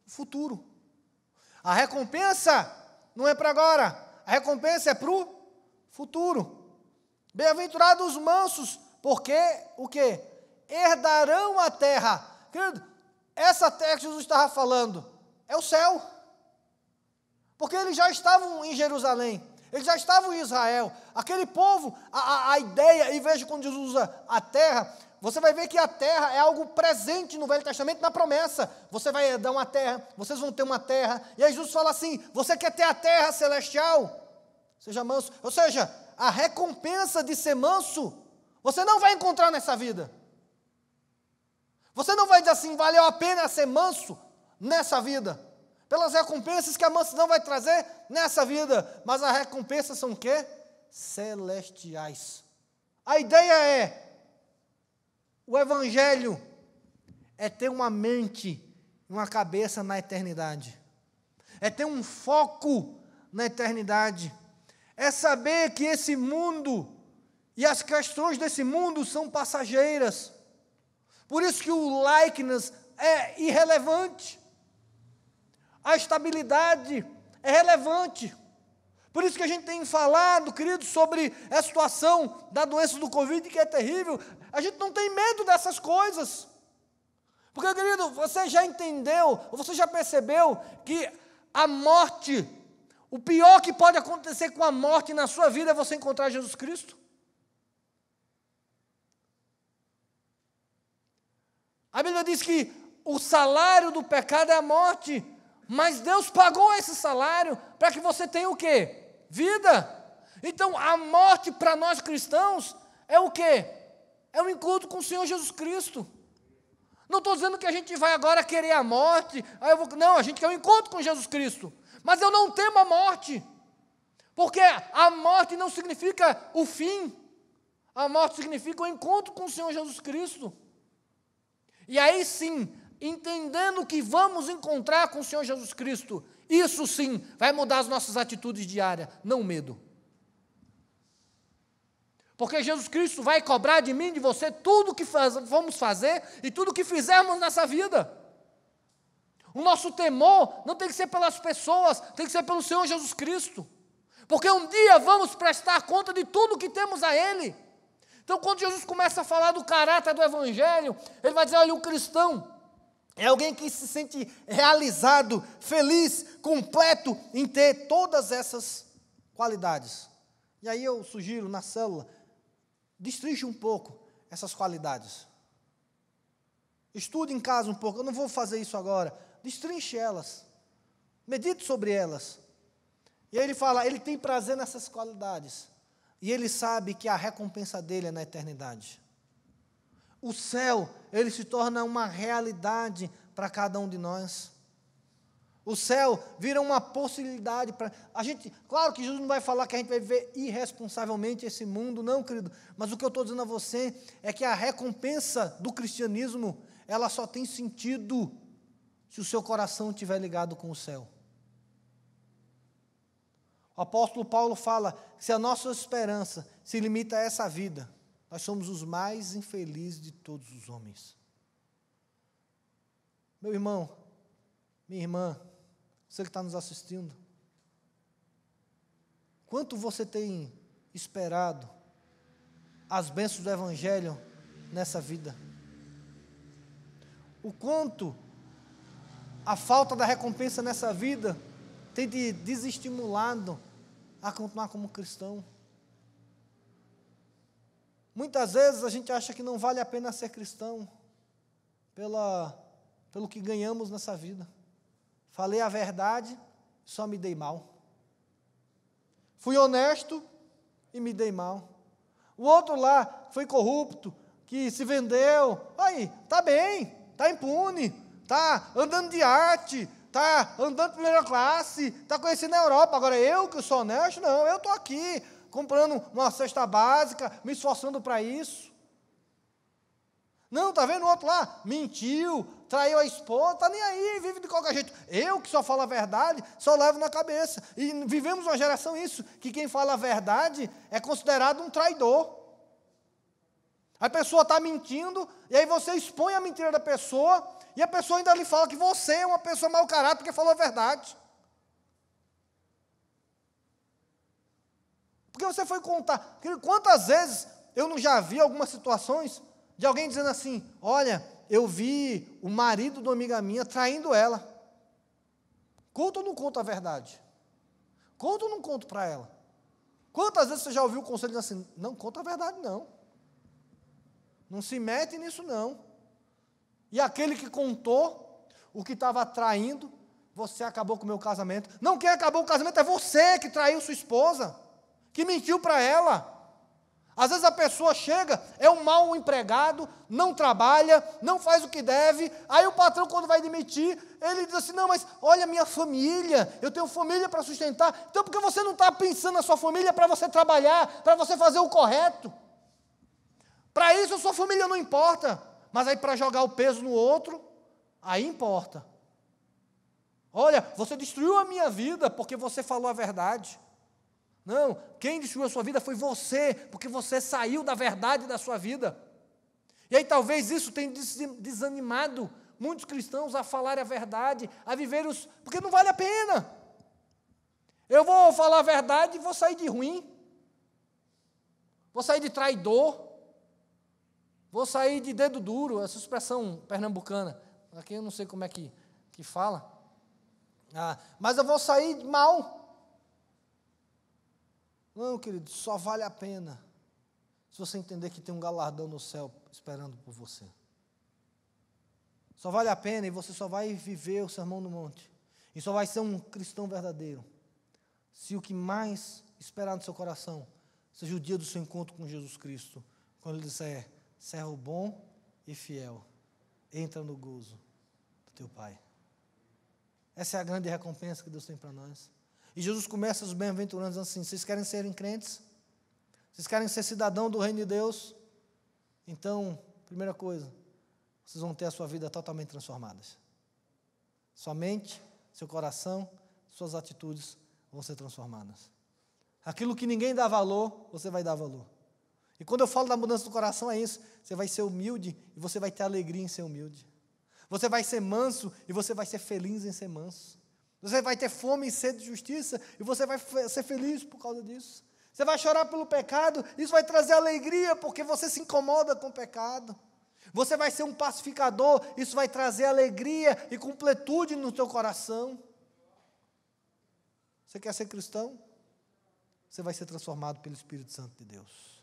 O futuro. A recompensa não é para agora, a recompensa é para o futuro. Bem-aventurados os mansos, porque o que? Herdarão a terra. Querido, essa terra que Jesus estava falando é o céu. Porque eles já estavam em Jerusalém, eles já estavam em Israel. Aquele povo, a, a, a ideia, e veja quando Jesus usa a terra, você vai ver que a terra é algo presente no Velho Testamento, na promessa. Você vai dar uma terra, vocês vão ter uma terra. E aí Jesus fala assim: você quer ter a terra celestial? Seja manso. Ou seja, a recompensa de ser manso, você não vai encontrar nessa vida. Você não vai dizer assim, valeu a pena ser manso nessa vida. Pelas recompensas que a mansidão vai trazer nessa vida. Mas as recompensas são o quê? Celestiais. A ideia é o Evangelho é ter uma mente, uma cabeça na eternidade, é ter um foco na eternidade, é saber que esse mundo e as questões desse mundo são passageiras. Por isso que o likeness é irrelevante. A estabilidade é relevante. Por isso que a gente tem falado, querido, sobre a situação da doença do Covid, que é terrível. A gente não tem medo dessas coisas. Porque, querido, você já entendeu, você já percebeu que a morte, o pior que pode acontecer com a morte na sua vida é você encontrar Jesus Cristo? A Bíblia diz que o salário do pecado é a morte, mas Deus pagou esse salário para que você tenha o quê? vida. Então, a morte para nós cristãos é o quê? É um encontro com o Senhor Jesus Cristo. Não estou dizendo que a gente vai agora querer a morte. Vou, não, a gente quer um encontro com Jesus Cristo. Mas eu não temo a morte. Porque a morte não significa o fim. A morte significa o encontro com o Senhor Jesus Cristo. E aí sim, entendendo que vamos encontrar com o Senhor Jesus Cristo, isso sim vai mudar as nossas atitudes diárias, não o medo. Porque Jesus Cristo vai cobrar de mim, de você, tudo que faz, vamos fazer e tudo que fizermos nessa vida. O nosso temor não tem que ser pelas pessoas, tem que ser pelo Senhor Jesus Cristo. Porque um dia vamos prestar conta de tudo que temos a Ele. Então, quando Jesus começa a falar do caráter do Evangelho, Ele vai dizer: olha, o cristão, é alguém que se sente realizado, feliz, completo em ter todas essas qualidades. E aí eu sugiro na célula, destrinche um pouco essas qualidades. Estude em casa um pouco, eu não vou fazer isso agora. Destrinche elas. Medite sobre elas. E aí ele fala, ele tem prazer nessas qualidades. E ele sabe que a recompensa dele é na eternidade o céu, ele se torna uma realidade para cada um de nós. O céu vira uma possibilidade para a gente. Claro que Jesus não vai falar que a gente vai viver irresponsavelmente esse mundo, não, querido. Mas o que eu estou dizendo a você é que a recompensa do cristianismo ela só tem sentido se o seu coração estiver ligado com o céu. O apóstolo Paulo fala se a nossa esperança se limita a essa vida, nós somos os mais infelizes de todos os homens. Meu irmão, minha irmã, você que está nos assistindo. Quanto você tem esperado as bênçãos do Evangelho nessa vida? O quanto a falta da recompensa nessa vida tem te desestimulado a continuar como cristão? Muitas vezes a gente acha que não vale a pena ser cristão pela, pelo que ganhamos nessa vida. Falei a verdade, só me dei mal. Fui honesto e me dei mal. O outro lá foi corrupto, que se vendeu. Aí, tá bem, tá impune, tá andando de arte, tá andando primeira classe, tá conhecendo a Europa. Agora eu que sou honesto, não, eu tô aqui comprando uma cesta básica, me esforçando para isso. Não, tá vendo o outro lá? Mentiu, traiu a esposa, tá nem aí, vive de qualquer jeito. Eu que só falo a verdade, só levo na cabeça. E vivemos uma geração isso, que quem fala a verdade é considerado um traidor. A pessoa está mentindo, e aí você expõe a mentira da pessoa, e a pessoa ainda lhe fala que você é uma pessoa mau caráter porque falou a verdade. Porque você foi contar. Quantas vezes eu não já vi algumas situações de alguém dizendo assim: Olha, eu vi o marido de uma amiga minha traindo ela. Conta ou não conta a verdade? Conta ou não conto para ela? Quantas vezes você já ouviu o conselho assim: Não conta a verdade, não. Não se mete nisso, não. E aquele que contou o que estava traindo, você acabou com o meu casamento. Não, quem acabou o casamento é você que traiu sua esposa que mentiu para ela. Às vezes a pessoa chega, é um mau empregado, não trabalha, não faz o que deve. Aí o patrão, quando vai demitir, ele diz assim: Não, mas olha a minha família, eu tenho família para sustentar. Então, por que você não está pensando na sua família para você trabalhar, para você fazer o correto? Para isso a sua família não importa, mas aí para jogar o peso no outro, aí importa. Olha, você destruiu a minha vida porque você falou a verdade. Não, quem destruiu a sua vida foi você, porque você saiu da verdade da sua vida. E aí talvez isso tenha desanimado muitos cristãos a falar a verdade, a viver os. Porque não vale a pena. Eu vou falar a verdade e vou sair de ruim. Vou sair de traidor. Vou sair de dedo duro, essa expressão pernambucana. Aqui eu não sei como é que, que fala. Ah, mas eu vou sair mal. Não, querido, só vale a pena se você entender que tem um galardão no céu esperando por você. Só vale a pena e você só vai viver o sermão no monte. E só vai ser um cristão verdadeiro. Se o que mais esperar no seu coração seja o dia do seu encontro com Jesus Cristo, quando ele disser, servo bom e fiel, entra no gozo do teu Pai. Essa é a grande recompensa que Deus tem para nós. E Jesus começa os bem-aventurantes assim: vocês querem serem crentes? Vocês querem ser cidadão do reino de Deus? Então, primeira coisa, vocês vão ter a sua vida totalmente transformadas. Sua mente, seu coração, suas atitudes vão ser transformadas. Aquilo que ninguém dá valor, você vai dar valor. E quando eu falo da mudança do coração, é isso. Você vai ser humilde e você vai ter alegria em ser humilde. Você vai ser manso e você vai ser feliz em ser manso. Você vai ter fome e sede de justiça e você vai ser feliz por causa disso. Você vai chorar pelo pecado, isso vai trazer alegria porque você se incomoda com o pecado. Você vai ser um pacificador, isso vai trazer alegria e completude no teu coração. Você quer ser cristão? Você vai ser transformado pelo Espírito Santo de Deus.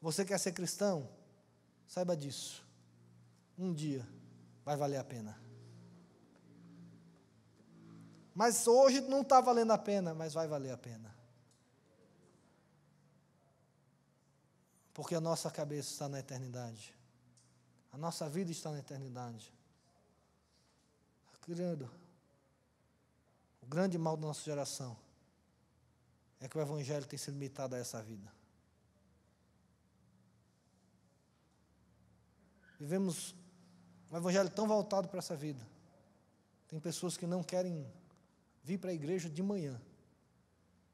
Você quer ser cristão? Saiba disso. Um dia vai valer a pena. Mas hoje não está valendo a pena, mas vai valer a pena. Porque a nossa cabeça está na eternidade. A nossa vida está na eternidade. Querido, o grande mal da nossa geração é que o Evangelho tem se limitado a essa vida. Vivemos um Evangelho tão voltado para essa vida. Tem pessoas que não querem vir para a igreja de manhã,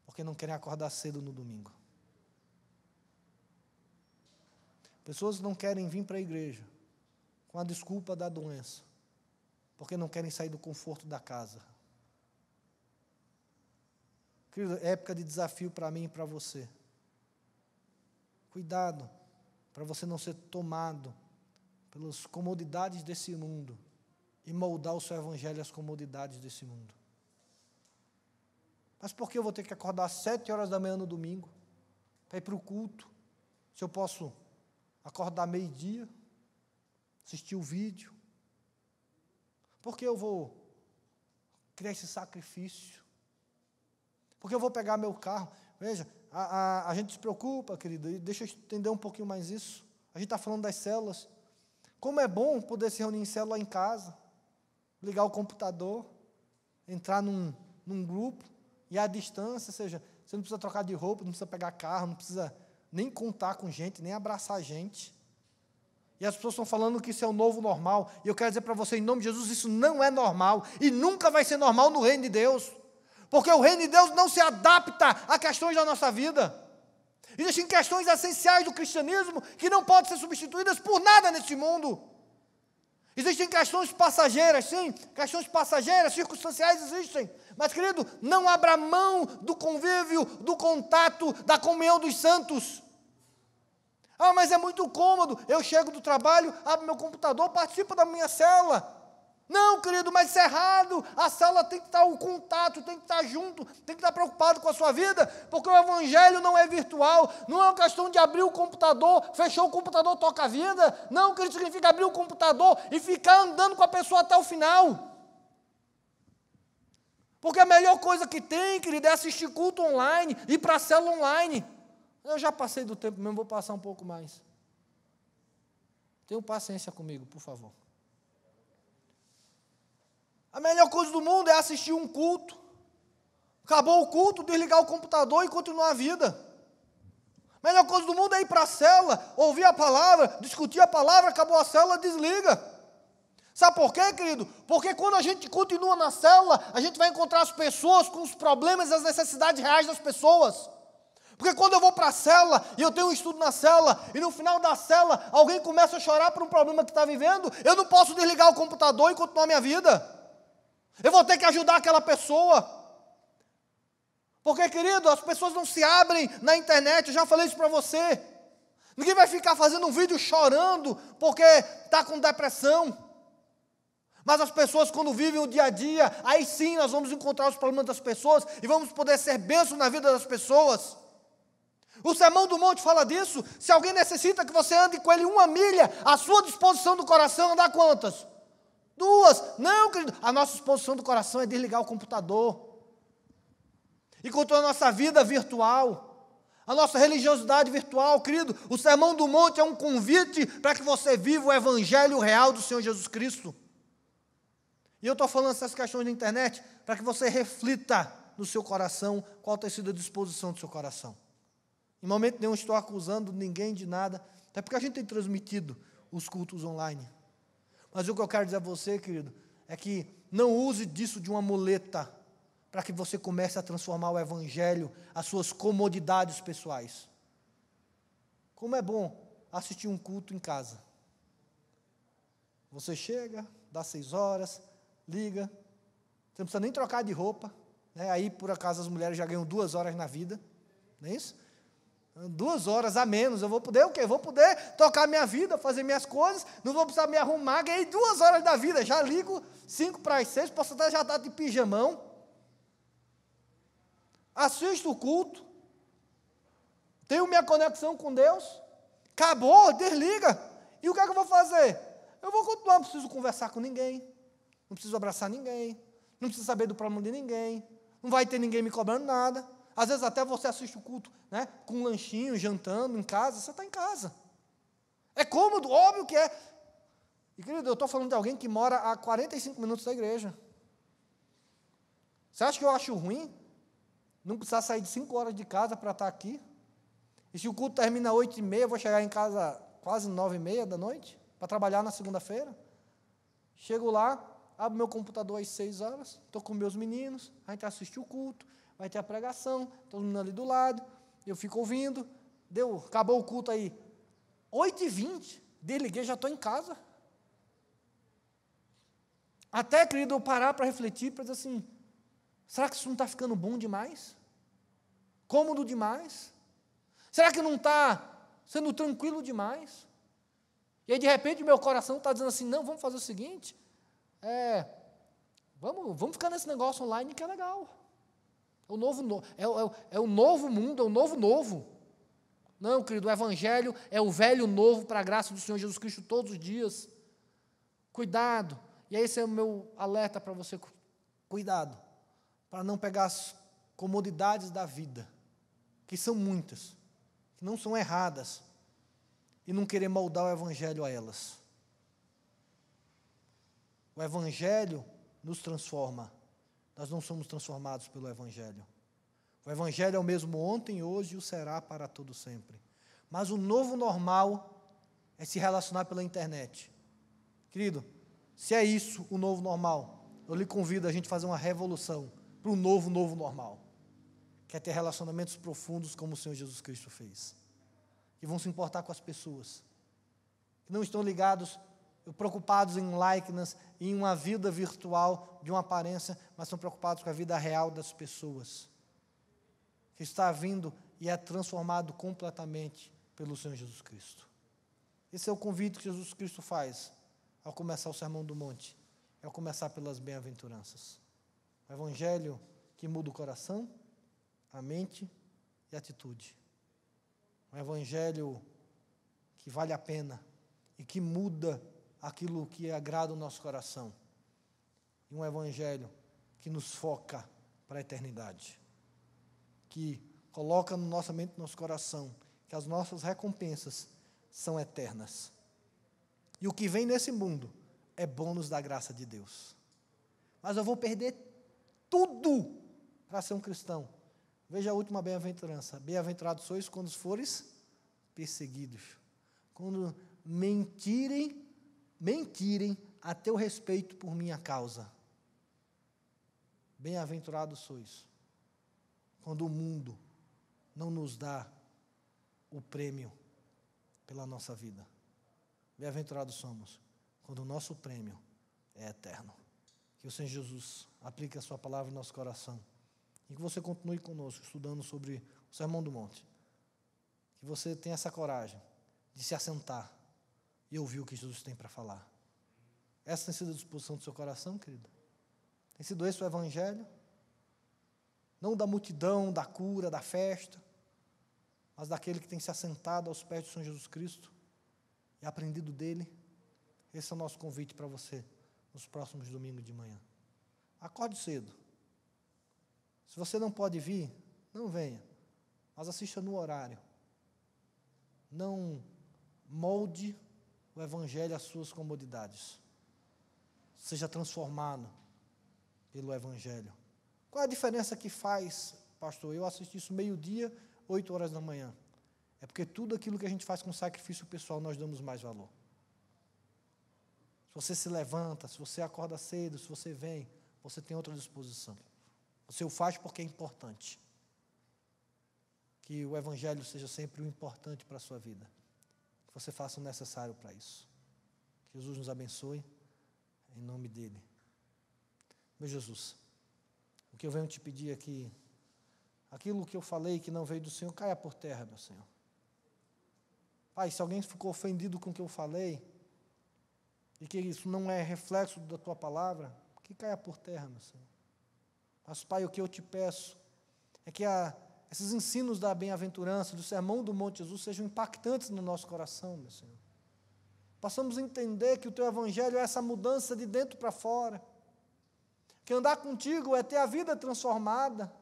porque não querem acordar cedo no domingo. Pessoas não querem vir para a igreja com a desculpa da doença, porque não querem sair do conforto da casa. Querido, é época de desafio para mim e para você. Cuidado, para você não ser tomado pelas comodidades desse mundo e moldar o seu evangelho às comodidades desse mundo. Mas por que eu vou ter que acordar às sete horas da manhã no domingo para ir para o culto? Se eu posso acordar meio-dia, assistir o vídeo? Por que eu vou criar esse sacrifício? Porque eu vou pegar meu carro. Veja, a, a, a gente se preocupa, querido, e deixa eu entender um pouquinho mais isso. A gente está falando das células. Como é bom poder se reunir em célula em casa, ligar o computador, entrar num, num grupo, e à distância, ou seja, você não precisa trocar de roupa, não precisa pegar carro, não precisa nem contar com gente, nem abraçar gente. E as pessoas estão falando que isso é o novo normal. E eu quero dizer para você, em nome de Jesus, isso não é normal. E nunca vai ser normal no reino de Deus. Porque o reino de Deus não se adapta a questões da nossa vida. Existem questões essenciais do cristianismo que não podem ser substituídas por nada nesse mundo. Existem questões passageiras, sim, questões passageiras, circunstanciais existem. Mas, querido, não abra mão do convívio, do contato, da comunhão dos santos. Ah, mas é muito cômodo. Eu chego do trabalho, abro meu computador, participo da minha célula. Não, querido, mas isso é errado. A célula tem que estar o contato, tem que estar junto, tem que estar preocupado com a sua vida, porque o evangelho não é virtual, não é uma questão de abrir o computador, fechou o computador, toca a vida. Não, querido, significa abrir o computador e ficar andando com a pessoa até o final. Porque a melhor coisa que tem, querido, é assistir culto online, ir para a célula online. Eu já passei do tempo mesmo, vou passar um pouco mais. Tenham paciência comigo, por favor. A melhor coisa do mundo é assistir um culto. Acabou o culto, desligar o computador e continuar a vida. A melhor coisa do mundo é ir para a cela, ouvir a palavra, discutir a palavra, acabou a cela, desliga. Sabe por quê, querido? Porque quando a gente continua na célula, a gente vai encontrar as pessoas com os problemas e as necessidades reais das pessoas. Porque quando eu vou para a célula e eu tenho um estudo na célula, e no final da célula alguém começa a chorar por um problema que está vivendo, eu não posso desligar o computador e continuar minha vida. Eu vou ter que ajudar aquela pessoa. Porque, querido, as pessoas não se abrem na internet, eu já falei isso para você. Ninguém vai ficar fazendo um vídeo chorando porque está com depressão. Mas as pessoas, quando vivem o dia a dia, aí sim nós vamos encontrar os problemas das pessoas e vamos poder ser bênçãos na vida das pessoas. O Sermão do Monte fala disso. Se alguém necessita que você ande com ele uma milha, à sua disposição do coração, andar quantas? Duas. Não, querido. A nossa exposição do coração é desligar o computador. E com a nossa vida virtual, a nossa religiosidade virtual, querido, o Sermão do Monte é um convite para que você viva o Evangelho real do Senhor Jesus Cristo. E eu estou falando essas questões na internet para que você reflita no seu coração qual tem sido a disposição do seu coração. Em momento nenhum estou acusando ninguém de nada, até porque a gente tem transmitido os cultos online. Mas o que eu quero dizer a você, querido, é que não use disso de uma muleta para que você comece a transformar o Evangelho, as suas comodidades pessoais. Como é bom assistir um culto em casa. Você chega, dá seis horas, liga, você não precisa nem trocar de roupa, né? aí por acaso as mulheres já ganham duas horas na vida, não é isso? Duas horas a menos, eu vou poder o quê? Vou poder tocar minha vida, fazer minhas coisas, não vou precisar me arrumar, ganhei duas horas da vida, já ligo cinco para as seis, posso até já estar de pijamão. Assisto o culto, tenho minha conexão com Deus, acabou, desliga. E o que é que eu vou fazer? Eu vou continuar, não preciso conversar com ninguém, não preciso abraçar ninguém, não preciso saber do problema de ninguém, não vai ter ninguém me cobrando nada. Às vezes até você assiste o culto né, com um lanchinho, jantando em casa, você está em casa. É cômodo, óbvio que é. E querido, eu estou falando de alguém que mora a 45 minutos da igreja. Você acha que eu acho ruim? Não precisar sair de 5 horas de casa para estar tá aqui? E se o culto termina às 8 e meia, eu vou chegar em casa quase 9 e meia da noite, para trabalhar na segunda-feira. Chego lá, abro meu computador às 6 horas, estou com meus meninos, a gente assiste o culto, vai ter a pregação, todo mundo ali do lado, eu fico ouvindo, deu, acabou o culto aí, 8 e 20 desliguei, já estou em casa. Até, querido, eu parar para refletir, para dizer assim: será que isso não está ficando bom demais? Cômodo demais? Será que não está sendo tranquilo demais? E aí, de repente, meu coração está dizendo assim: não, vamos fazer o seguinte, é, vamos, vamos ficar nesse negócio online que é legal. É o novo, é, é, é o novo mundo, é o novo novo. Não, querido, o Evangelho é o velho novo para a graça do Senhor Jesus Cristo todos os dias. Cuidado. E esse é o meu alerta para você. Cuidado. Para não pegar as comodidades da vida, que são muitas, que não são erradas, e não querer moldar o Evangelho a elas. O Evangelho nos transforma. Nós não somos transformados pelo Evangelho. O Evangelho é o mesmo ontem, hoje e o será para todo sempre. Mas o novo normal é se relacionar pela internet. Querido, se é isso o novo normal, eu lhe convido a gente fazer uma revolução para o novo, novo normal. Que é ter relacionamentos profundos como o Senhor Jesus Cristo fez. Que vão se importar com as pessoas. Que não estão ligados, preocupados em likeness, em uma vida virtual de uma aparência, mas são preocupados com a vida real das pessoas que está vindo e é transformado completamente pelo Senhor Jesus Cristo. Esse é o convite que Jesus Cristo faz ao começar o Sermão do Monte, é ao começar pelas bem-aventuranças. O Evangelho que muda o coração, a mente e a atitude. Um Evangelho que vale a pena e que muda aquilo que agrada o nosso coração. E um Evangelho que nos foca para a eternidade que coloca no nossa mente, no nosso coração, que as nossas recompensas são eternas. E o que vem nesse mundo é bônus da graça de Deus. Mas eu vou perder tudo para ser um cristão. Veja a última bem-aventurança. Bem-aventurados sois quando fores perseguidos. Quando mentirem, mentirem a teu respeito por minha causa. Bem-aventurados sois quando o mundo não nos dá o prêmio pela nossa vida. Bem-aventurados somos quando o nosso prêmio é eterno. Que o Senhor Jesus aplique a Sua palavra em nosso coração. E que você continue conosco estudando sobre o Sermão do Monte. Que você tenha essa coragem de se assentar e ouvir o que Jesus tem para falar. Essa tem sido a disposição do seu coração, querido? Tem sido esse o Evangelho? não da multidão, da cura, da festa, mas daquele que tem se assentado aos pés de São Jesus Cristo e aprendido dele. Esse é o nosso convite para você nos próximos domingos de manhã. Acorde cedo. Se você não pode vir, não venha, mas assista no horário. Não molde o Evangelho às suas comodidades. Seja transformado pelo Evangelho. Qual a diferença que faz, pastor? Eu assisti isso meio-dia, oito horas da manhã. É porque tudo aquilo que a gente faz com sacrifício pessoal, nós damos mais valor. Se você se levanta, se você acorda cedo, se você vem, você tem outra disposição. Você o faz porque é importante. Que o Evangelho seja sempre o importante para a sua vida. Que você faça o necessário para isso. Que Jesus nos abençoe, em nome dEle. Meu Jesus. O que eu venho te pedir aqui, aquilo que eu falei que não veio do Senhor, caia por terra, meu Senhor. Pai, se alguém ficou ofendido com o que eu falei, e que isso não é reflexo da tua palavra, que caia por terra, meu Senhor. Mas, Pai, o que eu te peço é que a, esses ensinos da bem-aventurança, do sermão do Monte Jesus, sejam impactantes no nosso coração, meu Senhor. Possamos entender que o teu evangelho é essa mudança de dentro para fora que andar contigo é ter a vida transformada,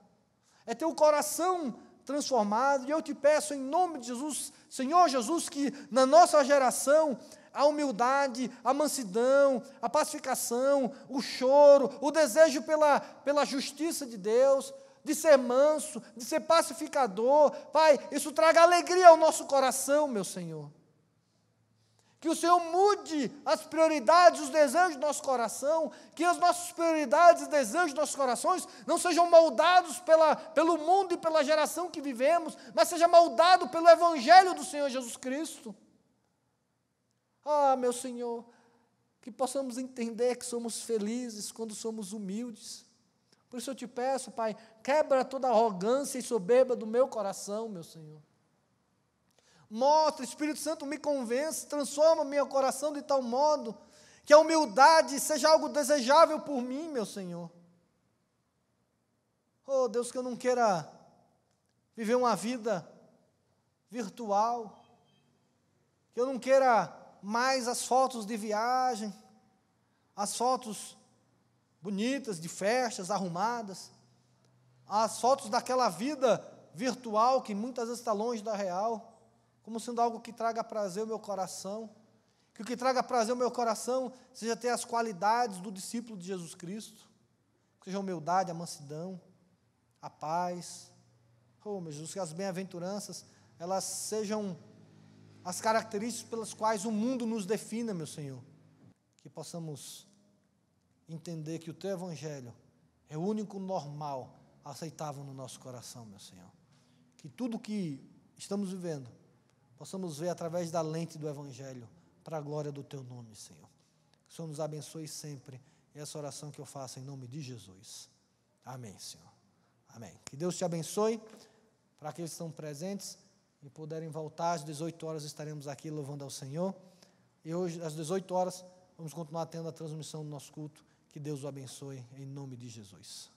é ter o coração transformado. E eu te peço, em nome de Jesus, Senhor Jesus, que na nossa geração a humildade, a mansidão, a pacificação, o choro, o desejo pela, pela justiça de Deus, de ser manso, de ser pacificador. Pai, isso traga alegria ao nosso coração, meu Senhor. Que o Senhor mude as prioridades, os desejos do nosso coração, que as nossas prioridades e desejos dos nossos corações não sejam moldados pela, pelo mundo e pela geração que vivemos, mas seja moldado pelo Evangelho do Senhor Jesus Cristo. Ah, meu Senhor, que possamos entender que somos felizes quando somos humildes. Por isso eu te peço, Pai, quebra toda arrogância e soberba do meu coração, meu Senhor. Mostra, Espírito Santo, me convence, transforma meu coração de tal modo que a humildade seja algo desejável por mim, meu Senhor. Oh, Deus, que eu não queira viver uma vida virtual, que eu não queira mais as fotos de viagem, as fotos bonitas de festas arrumadas, as fotos daquela vida virtual que muitas vezes está longe da real, como sendo algo que traga prazer ao meu coração. Que o que traga prazer ao meu coração seja ter as qualidades do discípulo de Jesus Cristo, seja a humildade, a mansidão, a paz. Oh, meu Jesus, que as bem-aventuranças elas sejam as características pelas quais o mundo nos defina, meu Senhor. Que possamos entender que o teu evangelho é o único normal, aceitável no nosso coração, meu Senhor. Que tudo que estamos vivendo possamos ver através da lente do evangelho, para a glória do teu nome, Senhor. Que o Senhor nos abençoe sempre. E essa oração que eu faço em nome de Jesus. Amém, Senhor. Amém. Que Deus te abençoe. Para aqueles que estão presentes e puderem voltar, às 18 horas estaremos aqui louvando ao Senhor. E hoje, às 18 horas, vamos continuar tendo a transmissão do nosso culto. Que Deus o abençoe, em nome de Jesus.